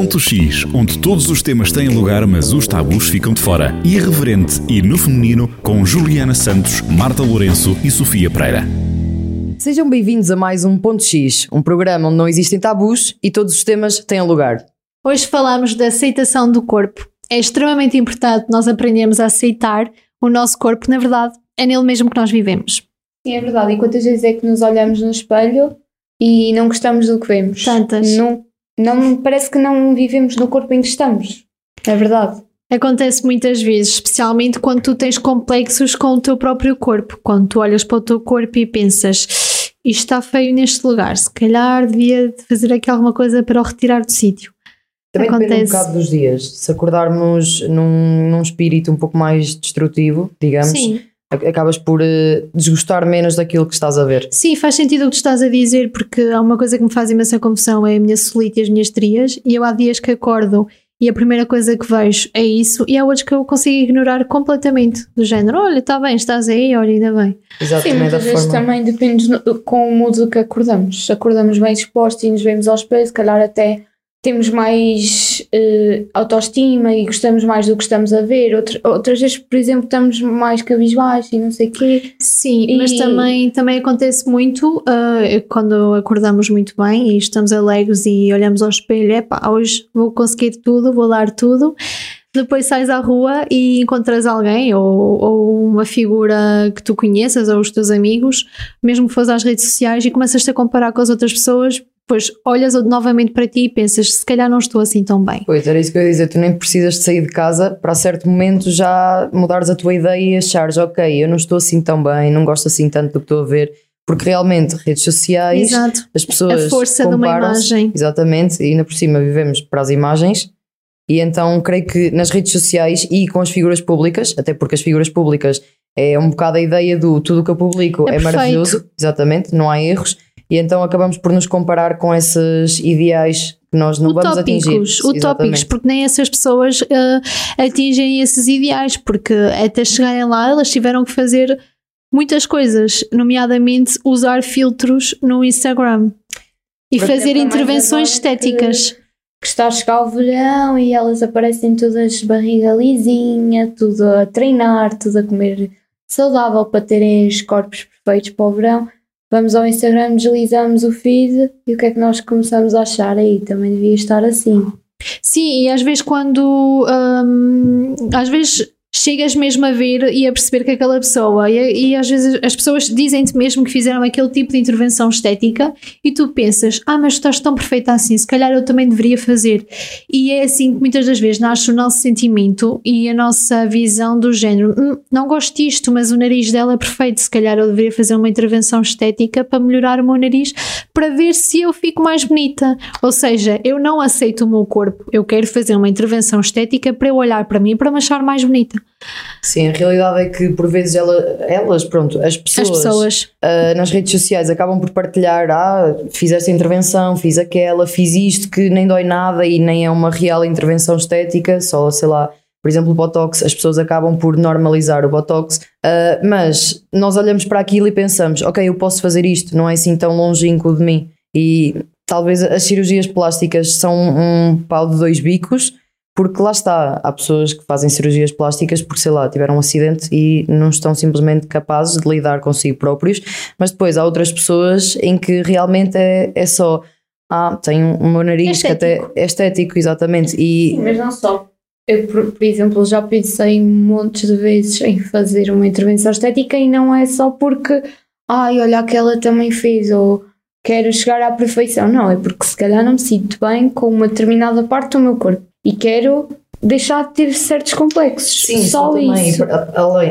Ponto X, onde todos os temas têm lugar, mas os tabus ficam de fora. Irreverente e no feminino, com Juliana Santos, Marta Lourenço e Sofia Pereira. Sejam bem-vindos a mais um Ponto X, um programa onde não existem tabus e todos os temas têm lugar. Hoje falamos da aceitação do corpo. É extremamente importante nós aprendermos a aceitar o nosso corpo, na verdade, é nele mesmo que nós vivemos. Sim, é verdade. E quantas vezes é que nos olhamos no espelho e não gostamos do que vemos? Tantas. Não, não, parece que não vivemos no corpo em que estamos. É verdade. Acontece muitas vezes, especialmente quando tu tens complexos com o teu próprio corpo. Quando tu olhas para o teu corpo e pensas isto está feio neste lugar, se calhar devia fazer aqui alguma coisa para o retirar do sítio. Também Acontece. depende um bocado dos dias. Se acordarmos num, num espírito um pouco mais destrutivo, digamos, Sim. Ac- acabas por eh, desgostar menos daquilo que estás a ver. Sim, faz sentido o que tu estás a dizer, porque há uma coisa que me faz imensa confusão, é a minha solite e as minhas trias, e eu há dias que acordo e a primeira coisa que vejo é isso, e há outros que eu consigo ignorar completamente, do género, olha, está bem, estás aí, olha, ainda bem. Sim, Exatamente da muitas vezes forma. também depende no- com o modo que acordamos. Se acordamos bem dispostos e nos vemos ao espelho, se calhar até temos mais eh, autoestima e gostamos mais do que estamos a ver. Outra- outras vezes, por exemplo, estamos mais cabisbaixos e não sei o quê. Sim, E- mas também, também acontece muito ah, quando acordamos muito bem e estamos alegres e olhamos ao espelho, epá, hoje vou conseguir tudo, vou dar tudo. Depois sais à rua e encontras alguém ou, ou uma figura que tu conheças ou os teus amigos, mesmo que fores às redes sociais e começas-te a comparar com as outras pessoas, depois olhas novamente para ti e pensas, se calhar não estou assim tão bem. Pois, era isso que eu ia dizer. Tu nem precisas de sair de casa para a certo momento já mudares a tua ideia e achares, ok, eu não estou assim tão bem, não gosto assim tanto do que estou a ver. Porque realmente, redes sociais, Exato. as pessoas. A força de uma imagem. Exatamente, e ainda por cima vivemos para as imagens. E então creio que nas redes sociais e com as figuras públicas, até porque as figuras públicas é um bocado a ideia do tudo o que eu publico É é, maravilhoso, exatamente, não há erros, e então acabamos por nos comparar com esses ideais que nós não vamos atingir. utópicos, utópicos, porque nem essas pessoas ah, atingem esses ideais, porque até chegarem lá elas tiveram que fazer muitas coisas, nomeadamente usar filtros no Instagram e Porque fazer é intervenções agora que- estéticas. que está a chegar o verão e elas aparecem todas de barriga lisinha, tudo a treinar, tudo a comer saudável para terem os corpos perfeitos para o verão. Vamos ao Instagram, deslizamos o feed e o que é que nós começamos a achar aí? Também devia estar assim. Sim, e às vezes quando hum, às vezes chegas mesmo a ver e a perceber que aquela pessoa e, e às vezes as pessoas dizem-te mesmo que fizeram aquele tipo de intervenção estética e tu pensas, ah, mas estás tão perfeita assim, se calhar eu também deveria fazer. E é assim que muitas das vezes nasce o nosso sentimento e a nossa visão do género, "Hum, não gosto disto, mas o nariz dela é perfeito, se calhar eu deveria fazer uma intervenção estética para melhorar o meu nariz para ver se eu fico mais bonita. Ou seja, eu não aceito o meu corpo, eu quero fazer uma intervenção estética para eu olhar para mim para me achar mais bonita. Sim, a realidade é que por vezes ela- elas, pronto, as pessoas, As pessoas. ah, nas redes sociais acabam por partilhar, ah, fiz esta intervenção, fiz aquela, fiz isto que nem dói nada e nem é uma real intervenção estética, só sei lá, por exemplo, o Botox, as pessoas acabam por normalizar o Botox, ah, mas nós olhamos para aquilo e pensamos, ok, eu posso fazer isto, não é assim tão longínquo de mim. E talvez as cirurgias plásticas são um pau de dois bicos, porque lá está, há pessoas que fazem cirurgias plásticas porque, sei lá, tiveram um acidente e não estão simplesmente capazes de lidar consigo próprios, mas depois há outras pessoas em que realmente é, é só, ah, tenho o meu nariz que até Estético. é estético, exatamente, e Mas não só. Eu, por, por exemplo, já pensei montes de vezes em fazer uma intervenção estética e não é só porque, ai, olha, aquela também fez, ou quero chegar à perfeição. Não, é porque se calhar não me sinto bem com uma determinada parte do meu corpo e quero deixar de ter certos complexos. Sim, só isso.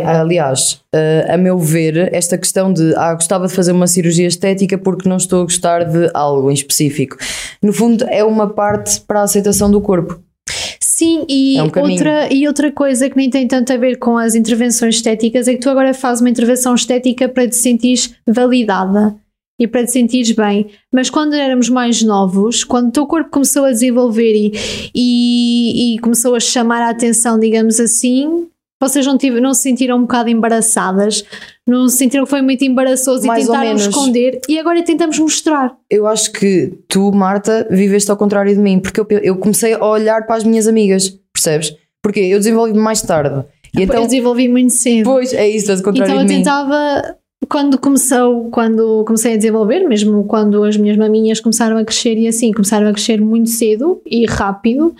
Aliás, eh, a meu ver, esta questão de ah, gostava de fazer uma cirurgia estética porque não estou a gostar de algo em específico, no fundo é uma parte para a aceitação do corpo. Sim, e, É um outra, e outra coisa que nem tem tanto a ver com as intervenções estéticas é que tu agora fazes uma intervenção estética para te sentires validada e para te sentires bem. Mas quando éramos mais novos, quando o teu corpo começou a desenvolver e, e, e começou a chamar a atenção, digamos assim, Vocês não, tive, não se sentiram um bocado embaraçadas? Não se sentiram que foi muito embaraçoso Mais e tentaram esconder? E agora tentamos mostrar. Eu acho que tu, Marta, viveste ao contrário de mim, porque eu, eu comecei a olhar para as minhas amigas, percebes? Porque eu desenvolvi mais tarde. E eu então, desenvolvi muito cedo. pois, é isso, ao contrário Então eu de mim. tentava, quando começou, quando comecei a desenvolver, mesmo quando as minhas maminhas começaram a crescer e assim, começaram a crescer muito cedo e rápido.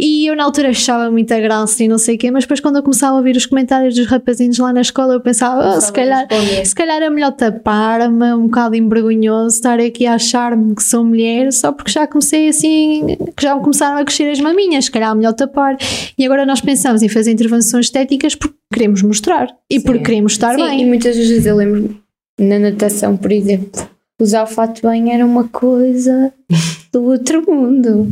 E eu na altura achava muita graça e não sei o quê, mas depois quando eu começava a ouvir os comentários dos rapazinhos lá na escola, eu pensava, "Ah, se calhar, se calhar é melhor tapar-me, um bocado envergonhoso estar aqui a achar-me que sou mulher, só porque já comecei assim, que já começaram a crescer as maminhas, se calhar é melhor tapar. E agora nós pensamos em fazer intervenções estéticas porque queremos mostrar e porque queremos estar Sim, bem. e muitas vezes eu lembro na natação, por exemplo, usar o fato de banho era uma coisa do outro mundo.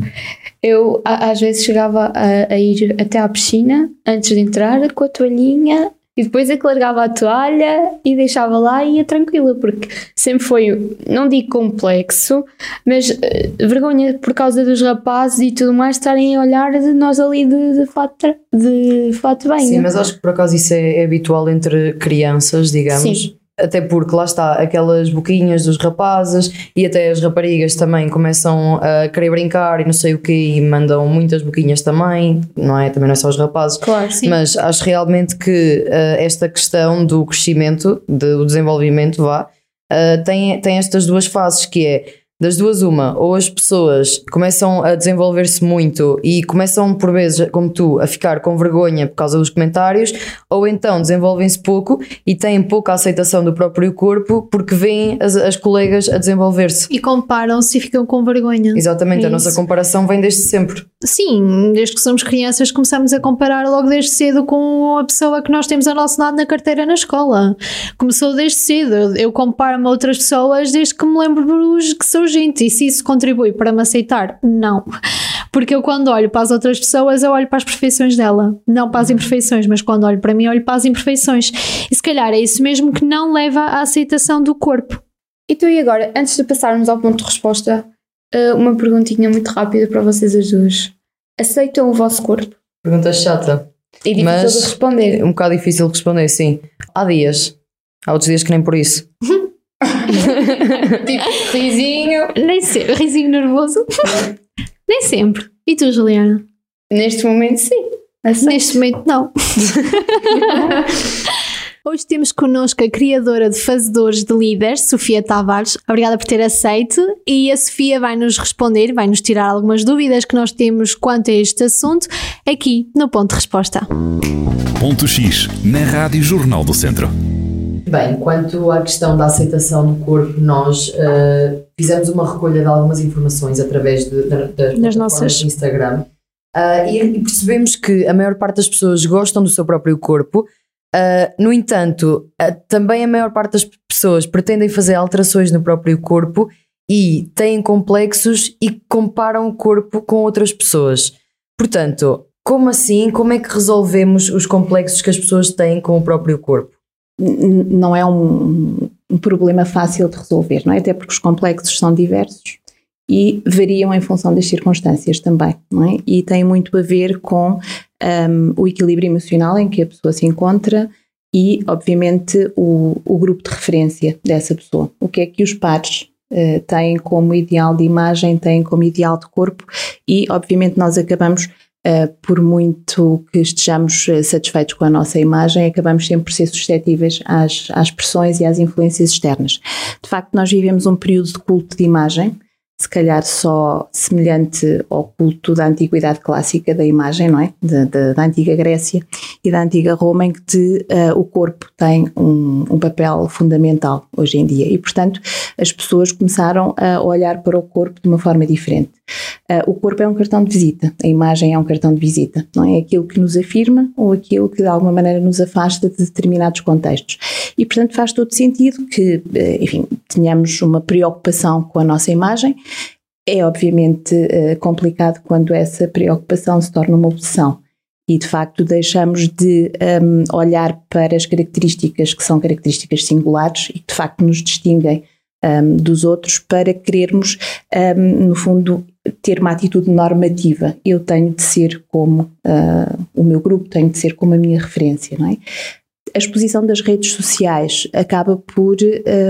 Eu a- às vezes chegava a, a ir até à piscina antes de entrar com a toalhinha e depois é que largava a toalha e deixava lá e ia tranquila, porque sempre foi, não digo complexo, mas eh, vergonha por causa dos rapazes e tudo mais estarem a olhar de nós ali de, de, fato, de fato banho. Sim, mas acho que por acaso isso é, é habitual entre crianças, digamos. Sim. Até porque lá está, aquelas boquinhas dos rapazes e até as raparigas também começam a querer brincar e não sei o que e mandam muitas boquinhas também, não é? Também não é só os rapazes. Claro, Sim. Mas acho realmente que eh, esta questão do crescimento, do desenvolvimento, vá, eh, tem, tem estas duas fases que é das duas uma, ou as pessoas começam a desenvolver-se muito e começam por vezes, como tu, a ficar com vergonha por causa dos comentários, ou então desenvolvem-se pouco e têm pouca aceitação do próprio corpo porque veem as, as colegas a desenvolver-se. E comparam-se e ficam com vergonha. Exatamente, É a nossa comparação vem desde sempre. Sim, desde que somos crianças começamos a comparar logo desde cedo com a pessoa que nós temos ao nosso lado na carteira na escola. Começou desde cedo. Eu- comparo-me a outras pessoas desde que me lembro que sou gente. E se isso contribui para me aceitar? Não. Porque eu quando olho para as outras pessoas, eu olho para as perfeições dela. Não para as imperfeições, mas quando olho para mim, olho para as imperfeições. E se calhar é isso mesmo que não leva à aceitação do corpo. Então, e agora, antes de passarmos ao ponto de resposta, eh, uma perguntinha muito rápida para vocês as duas. Aceitam o vosso corpo? Pergunta chata. É difícil Mas- de responder. É um bocado difícil de responder, sim. Há dias. Há outros dias que nem por isso. tipo, risinho. Nem sempre. Risinho nervoso? Nem sempre. E tu, Juliana? Neste momento, sim. Aceito. Neste momento, não. Hoje temos connosco a criadora de Fazedores de Líderes, Sofia Tavares. Obrigada por ter aceito. E a Sofia vai nos responder, vai nos tirar algumas dúvidas que nós temos quanto a este assunto aqui no Ponto de Resposta. Ponto X, na Rádio Jornal do Centro. Bem, quanto à questão da aceitação do corpo, nós eh, fizemos uma recolha de algumas informações através de, da- das, plataformas nossas- do Instagram e, e percebemos que a maior parte das pessoas gostam do seu próprio corpo. Ah, no entanto, ah, também a maior parte das pessoas pretendem fazer alterações no próprio corpo e têm complexos e comparam o corpo com outras pessoas. Portanto, como assim? Como é que resolvemos os complexos que as pessoas têm com o próprio corpo? não é um, um problema fácil de resolver, não é? Até porque os complexos são diversos e variam em função das circunstâncias também, não é? E tem muito a ver com um, o equilíbrio emocional em que a pessoa se encontra e, obviamente, o, o grupo de referência dessa pessoa. O que é que os pares eh, têm como ideal de imagem, têm como ideal de corpo e, obviamente, nós acabamos Uh, por muito que estejamos uh, satisfeitos com a nossa imagem, acabamos sempre por ser suscetíveis às, às pressões e às influências externas. De facto, nós vivemos um período de culto de imagem, se calhar só semelhante ao culto da antiguidade clássica da imagem, não é? Da, da, da antiga Grécia e da antiga Roma, em que de, uh, o corpo tem um, um papel fundamental hoje em dia. E, portanto, as pessoas começaram a olhar para o corpo de uma forma diferente. Uh, o corpo é um cartão de visita, a imagem é um cartão de visita, não é aquilo que nos afirma ou aquilo que de alguma maneira nos afasta de determinados contextos. E portanto faz todo sentido que, uh, enfim, tenhamos uma preocupação com a nossa imagem. É obviamente uh, complicado quando essa preocupação se torna uma obsessão e de facto deixamos de um, olhar para as características que são características singulares e que de facto nos distinguem um, dos outros para querermos, um, no fundo, ter uma atitude normativa. Eu tenho de ser como uh, o meu grupo, tenho de ser como a minha referência, não é? A exposição das redes sociais acaba por,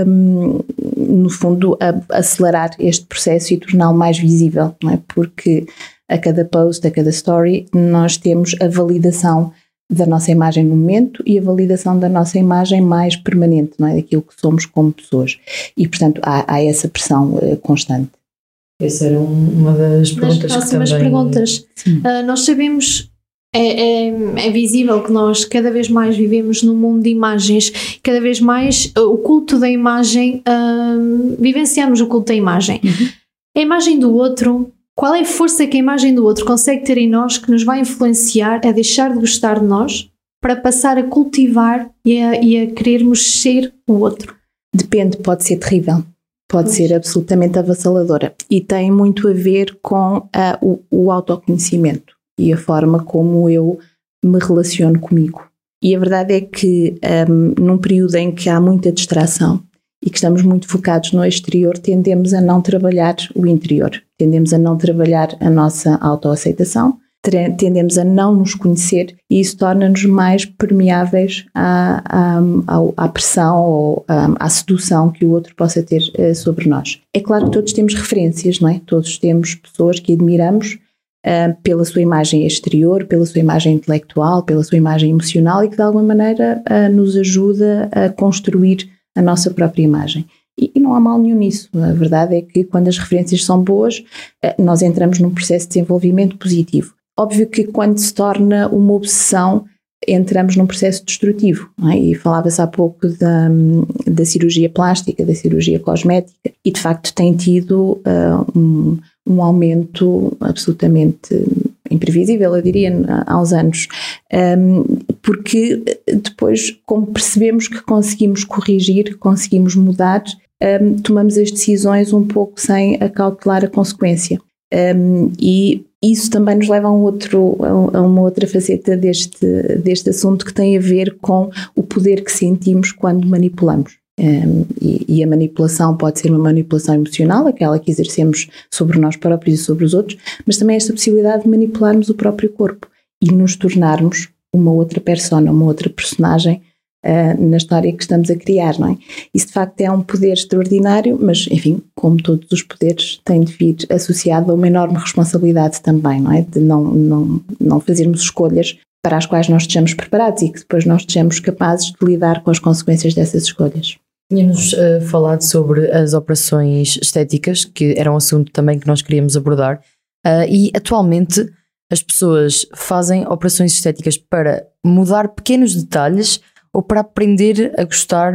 um, no fundo, a, acelerar este processo e torná-lo mais visível, não é? Porque a cada post, a cada story, nós temos a validação da nossa imagem no momento e a validação da nossa imagem mais permanente, não é? Daquilo que somos como pessoas. E, portanto, há, há essa pressão uh, constante. Essa era uma das perguntas Nas próximas que também... perguntas, uh, nós sabemos, é, é, é, visível que nós cada vez mais vivemos num mundo de imagens, cada vez mais uh, o culto da imagem, vivenciamos o culto da imagem. Uhum. A imagem do outro qual é a força que a imagem do outro consegue ter em nós que nos vai influenciar a deixar de gostar de nós para passar a cultivar e a, e a querermos ser o outro? Depende, pode ser terrível. Pode ser absolutamente avassaladora. E tem muito a ver com uh, o, o autoconhecimento e a forma como eu me relaciono comigo. E a verdade é que, um, num período em que há muita distração, e que estamos muito focados no exterior, tendemos a não trabalhar o interior, tendemos a não trabalhar a nossa autoaceitação, tendemos a não nos conhecer e isso torna-nos mais permeáveis à, à, à, pressão ou à, à, sedução que o outro possa ter uh, sobre nós. É claro que todos temos referências, não é? Todos temos pessoas que admiramos uh, pela sua imagem exterior, pela sua imagem intelectual, pela sua imagem emocional e que de alguma maneira uh, nos ajuda a construir a nossa própria imagem. E, e, não há mal nenhum nisso. A verdade é que quando as referências são boas, eh, nós entramos num processo de desenvolvimento positivo. Óbvio que quando se torna uma obsessão, entramos num processo destrutivo. É? E falava-se há pouco da, da cirurgia plástica, da cirurgia cosmética, e de facto tem tido uh, um, um aumento absolutamente imprevisível, eu diria, uns anos, porque depois, como percebemos que conseguimos corrigir, conseguimos mudar, tomamos as decisões um pouco sem acautelar a consequência. E isso também nos leva a, um outro, a uma outra faceta deste, deste assunto que tem a ver com o poder que sentimos quando manipulamos. Um, e, e, a manipulação pode ser uma manipulação emocional, aquela que exercemos sobre nós próprios e sobre os outros, mas também esta possibilidade de manipularmos o próprio corpo e nos tornarmos uma outra persona, uma outra personagem uh, na história que estamos a criar, não é? Isso de facto é um poder extraordinário, mas enfim, como todos os poderes, tem de vir associado a uma enorme responsabilidade também, não é? De não, não, não fazermos escolhas para as quais nós estejamos preparados e que depois nós estejamos capazes de lidar com as consequências dessas escolhas. Tínhamos uh, falado sobre as operações estéticas, que era um assunto também que nós queríamos abordar, uh, e atualmente as pessoas fazem operações estéticas para mudar pequenos detalhes ou para aprender a gostar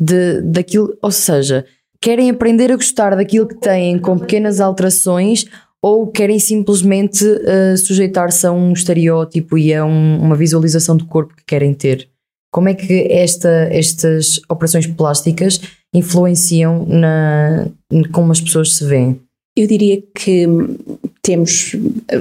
de, daquilo, ou seja, querem aprender a gostar daquilo que têm com pequenas alterações ou querem simplesmente uh, sujeitar-se a um estereótipo e a um, uma visualização do corpo que querem ter. Como é que esta, estas operações plásticas influenciam na como as pessoas se veem? Eu diria que temos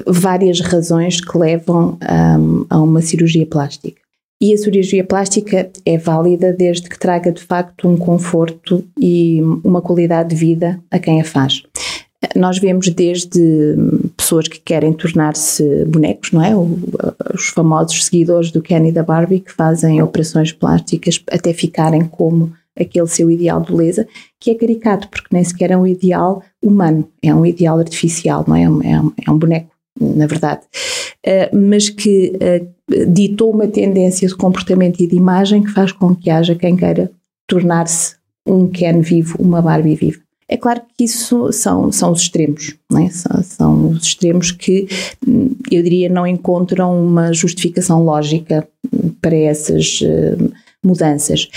várias razões que levam um, a uma cirurgia plástica. E a cirurgia plástica é válida desde que traga de facto um conforto e uma qualidade de vida a quem a faz. Nós vemos desde pessoas que querem tornar-se bonecos, não é? Os famosos seguidores do Kenny da Barbie que fazem operações plásticas até ficarem como aquele seu ideal de beleza, que é caricato, porque nem sequer é um ideal humano, é um ideal artificial, não é? É um, é um boneco, na verdade. Uh, mas que uh, ditou uma tendência de comportamento e de imagem que faz com que haja quem queira tornar-se um Ken vivo, uma Barbie viva. É claro que isso são, são os extremos, é? são, são, os extremos que eu diria não encontram uma justificação lógica para essas uh, mudanças.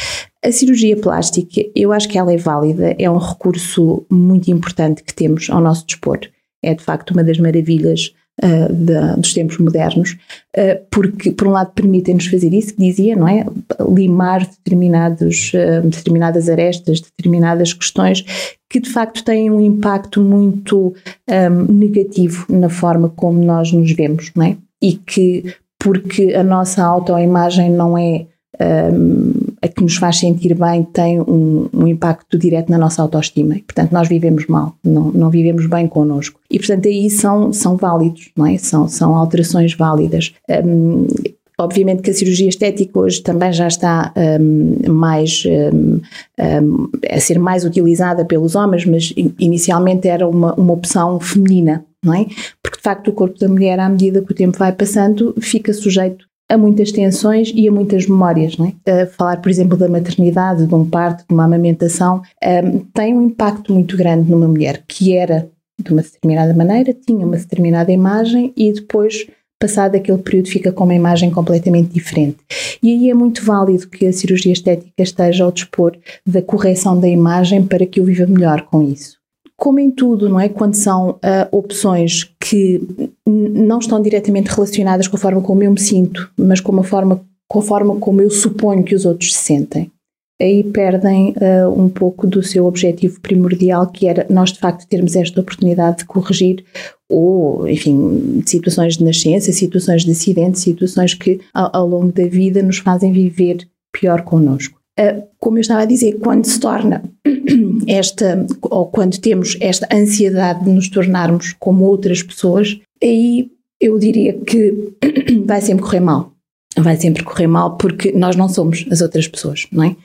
A cirurgia plástica, eu acho que ela é válida, é um recurso muito importante que temos ao nosso dispor. É de facto uma das maravilhas uh, dos tempos modernos, uh, porque, por um lado, permitem-nos fazer isso que dizia, não é? Limar determinados, uh, determinadas arestas, determinadas questões que, de facto, têm um impacto muito um, negativo na forma como nós nos vemos, não é? E que, porque a nossa autoimagem não é a que nos faz sentir bem tem um, um, impacto direto na nossa autoestima. Portanto, nós vivemos mal, não, não vivemos bem connosco. E, portanto, aí são, são válidos, não é? São, são alterações válidas. Um, Obviamente que a cirurgia estética hoje também já está um, mais um, um, a ser mais utilizada pelos homens, mas inicialmente era uma, uma opção feminina, não é? Porque de facto o corpo da mulher, à medida que o tempo vai passando, fica sujeito a muitas tensões e a muitas memórias. Não é? A falar, por exemplo, da maternidade, de um parto, de uma amamentação, um, tem um impacto muito grande numa mulher que era de uma determinada maneira, tinha uma determinada imagem e depois passado aquele período fica com uma imagem completamente diferente. E aí é muito válido que a cirurgia estética esteja ao dispor da correção da imagem para que eu viva melhor com isso. Como em tudo, não é? Quando são uh, opções que não estão diretamente relacionadas com a forma como eu me sinto, mas com a forma, com a forma como eu suponho que os outros se sentem aí perdem uh, um pouco do seu objetivo primordial, que era nós de facto termos esta oportunidade de corrigir ou, enfim, situações de nascença, situações de acidente, situações que ao, ao longo da vida nos fazem viver pior connosco. Uh, como eu estava a dizer, quando se torna esta, ou quando temos esta ansiedade de nos tornarmos como outras pessoas, aí eu diria que vai sempre correr mal. Vai sempre correr mal porque nós não somos as outras pessoas, não é?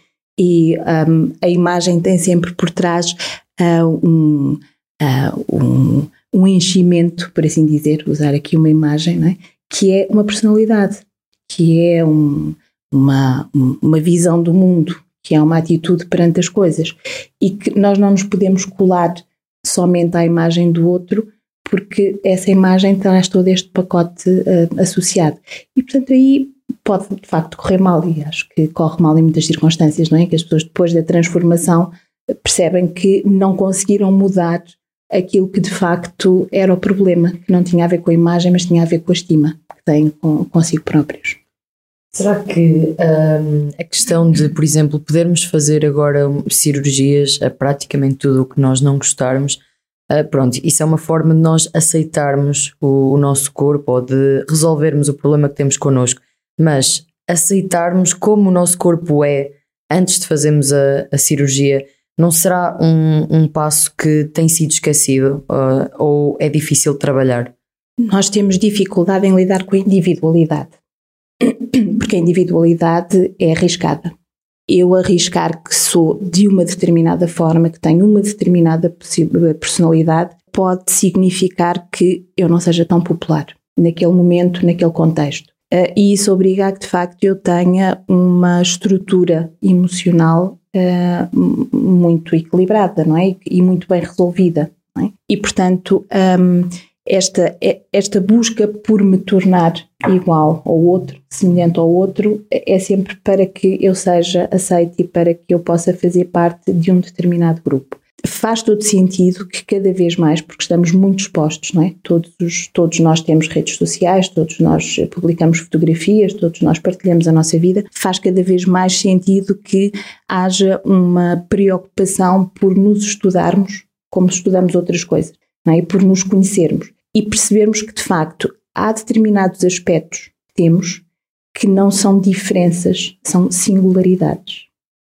e um, a imagem tem sempre por trás uh, um, uh, um, um, enchimento, por assim dizer, usar aqui uma imagem, é? que é uma personalidade, que é um, uma, uma visão do mundo, que é uma atitude perante as coisas e que nós não nos podemos colar somente à imagem do outro porque essa imagem traz todo este pacote uh, associado. E portanto aí pode de facto correr mal e acho que corre mal em muitas circunstâncias, não é? Que as pessoas depois da transformação percebem que não conseguiram mudar aquilo que de facto era o problema, que não tinha a ver com a imagem, mas tinha a ver com a estima que têm com, consigo próprios. Será que hum, a questão de, por exemplo, podermos fazer agora cirurgias a praticamente tudo o que nós não gostarmos, uh, pronto, isso é uma forma de nós aceitarmos o, o, nosso corpo ou de resolvermos o problema que temos connosco mas aceitarmos como o nosso corpo é antes de fazermos a, a cirurgia não será um, um, passo que tem sido esquecido uh, ou é difícil trabalhar? Nós temos dificuldade em lidar com a individualidade, porque a individualidade é arriscada. Eu arriscar que sou de uma determinada forma, que tenho uma determinada personalidade, pode significar que eu não seja tão popular naquele momento, naquele contexto. Uh, e isso obriga a que de facto eu tenha uma estrutura emocional uh, muito equilibrada, não é? E muito bem resolvida. É? E portanto, um, esta, esta busca por me tornar igual ao outro, semelhante ao outro, é sempre para que eu seja aceite e para que eu possa fazer parte de um determinado grupo. Faz todo sentido que cada vez mais, porque estamos muito expostos, não é? Todos, os, todos nós temos redes sociais, todos nós publicamos fotografias, todos nós partilhamos a nossa vida, faz cada vez mais sentido que haja uma preocupação por nos estudarmos como estudamos outras coisas, não é? Por nos conhecermos e percebermos que de facto há determinados aspectos que temos que não são diferenças, são singularidades.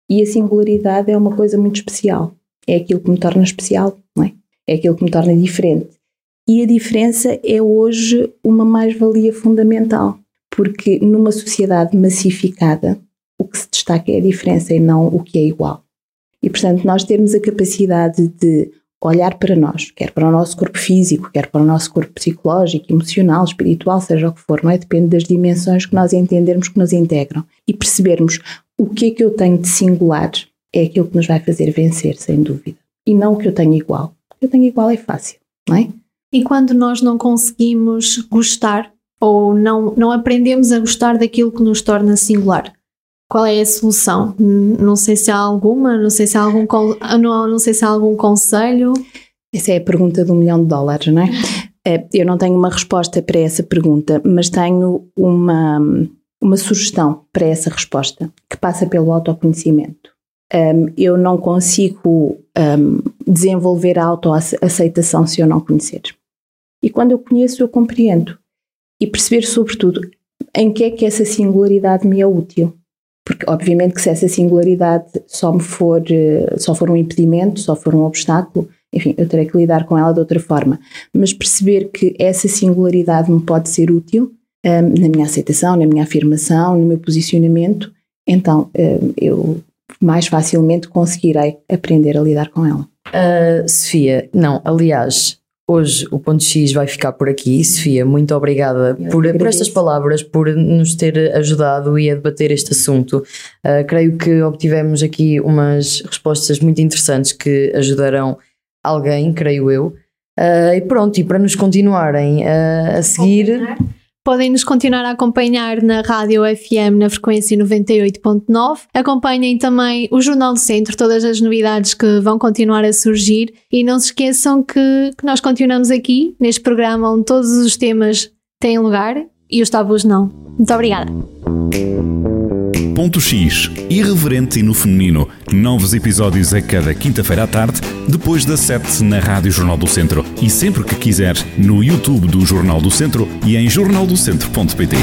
E a singularidade é uma coisa muito especial é aquilo que me torna especial, não é? É aquilo que me torna diferente. E a diferença é hoje uma mais-valia fundamental, porque numa sociedade massificada, o que se destaca é a diferença e não o que é igual. E portanto, nós termos a capacidade de olhar para nós, quer para o nosso corpo físico, quer para o nosso corpo psicológico, emocional, espiritual, seja o que for, não é? Depende das dimensões que nós entendermos que nos integram e percebermos o que é que eu tenho de singular é aquilo que nos vai fazer vencer, sem dúvida. E não o que eu tenho igual. O que eu tenho igual é fácil, não é? E quando nós não conseguimos gostar ou não, não aprendemos a gostar daquilo que nos torna singular, qual é a solução? Não sei se há alguma, não sei se há algum, não, não sei se há algum conselho. Essa é a pergunta de um milhão de dólares, não é? é? Eu não tenho uma resposta para essa pergunta, mas tenho uma, uma sugestão para essa resposta, que passa pelo autoconhecimento eu não consigo desenvolver a autoaceitação se eu não conhecer. E quando eu conheço, eu compreendo. E perceber, sobretudo, em que é que essa singularidade me é útil. Porque, obviamente, que se essa singularidade só me for, eh, só for um impedimento, só for um obstáculo, enfim, eu terei que lidar com ela de outra forma. Mas perceber que essa singularidade me pode ser útil um, na minha aceitação, na minha afirmação, no meu posicionamento, então um, eu mais facilmente conseguirei aprender a lidar com ela. Uh, Sofia, não, aliás, hoje o ponto X vai ficar por aqui. Sofia, muito obrigada por, por, estas palavras, por nos ter ajudado e a debater este assunto. Uh, creio que obtivemos aqui umas respostas muito interessantes que ajudarão alguém, creio eu. Uh, e pronto, e para nos continuarem a seguir. Podem nos continuar a acompanhar na Rádio FM na frequência 98.9. Acompanhem também o Jornal do Centro, todas as novidades que vão continuar a surgir. E não se esqueçam que, que nós continuamos aqui neste programa onde todos os temas têm lugar e os tabus não. Muito obrigada. Ponto X, irreverente e no feminino. Novos episódios a cada quinta-feira à tarde, depois das 7 na Rádio Jornal do Centro. E sempre que quiser, no YouTube do Jornal do Centro e em jornaldocentro.pt.